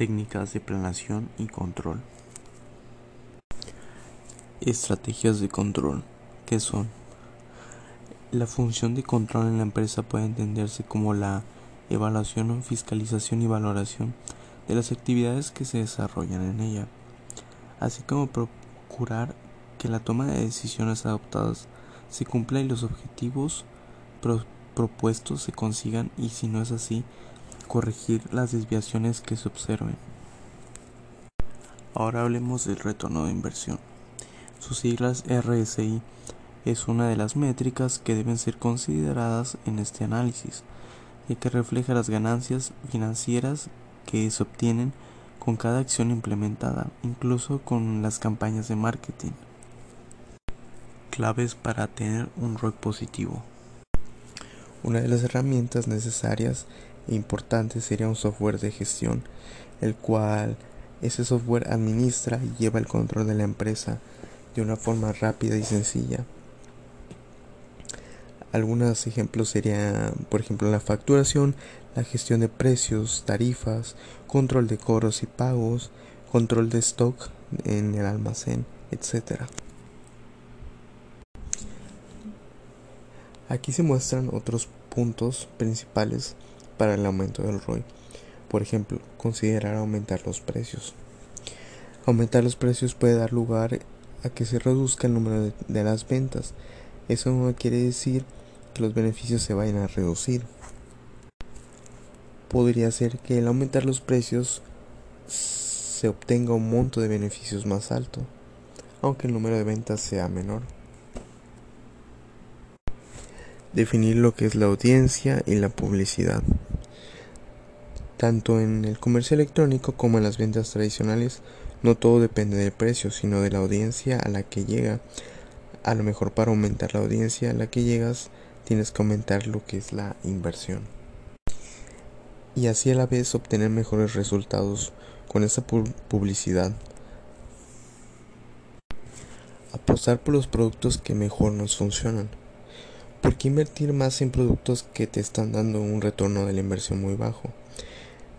Técnicas de planeación y control. Estrategias de control. ¿Qué son? La función de control en la empresa puede entenderse como la evaluación, fiscalización y valoración de las actividades que se desarrollan en ella, así como procurar que la toma de decisiones adoptadas se cumpla y los objetivos propuestos se consigan y si no es así, corregir las desviaciones que se observen. Ahora hablemos del retorno de inversión. Sus siglas RSI es una de las métricas que deben ser consideradas en este análisis, ya que refleja las ganancias financieras que se obtienen con cada acción implementada, incluso con las campañas de marketing. Claves para tener un ROI positivo. Una de las herramientas necesarias e importantes sería un software de gestión, el cual ese software administra y lleva el control de la empresa de una forma rápida y sencilla. Algunos ejemplos serían, por ejemplo, la facturación, la gestión de precios, tarifas, control de cobros y pagos, control de stock en el almacén, etc. Aquí se muestran otros puntos principales para el aumento del ROI. Por ejemplo, considerar aumentar los precios. Aumentar los precios puede dar lugar a que se reduzca el número de, las ventas. Eso no quiere decir que los beneficios se vayan a reducir. Podría ser que al aumentar los precios se obtenga un monto de beneficios más alto, aunque el número de ventas sea menor. Definir lo que es la audiencia y la publicidad. Tanto en el comercio electrónico como en las ventas tradicionales no todo depende del precio, sino de la audiencia a la que llega. A lo mejor para aumentar la audiencia a la que llegas, tienes que aumentar lo que es la inversión. Y así a la vez obtener mejores resultados con esa publicidad. Apostar por los productos que mejor nos funcionan. ¿Por qué invertir más en productos que te están dando un retorno de la inversión muy bajo?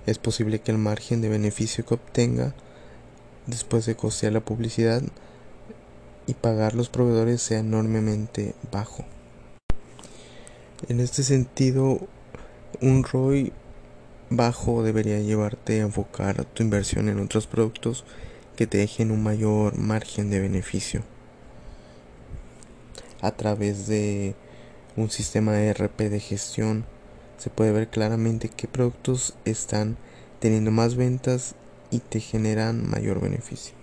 Es posible que el margen de beneficio que obtenga después de costear la publicidad y pagar los proveedores sea enormemente bajo. En este sentido, un ROI bajo debería llevarte a enfocar tu inversión en otros productos que te dejen un mayor margen de beneficio. A través de un sistema ERP de gestión se puede ver claramente qué productos están teniendo más ventas y te generan mayor beneficio.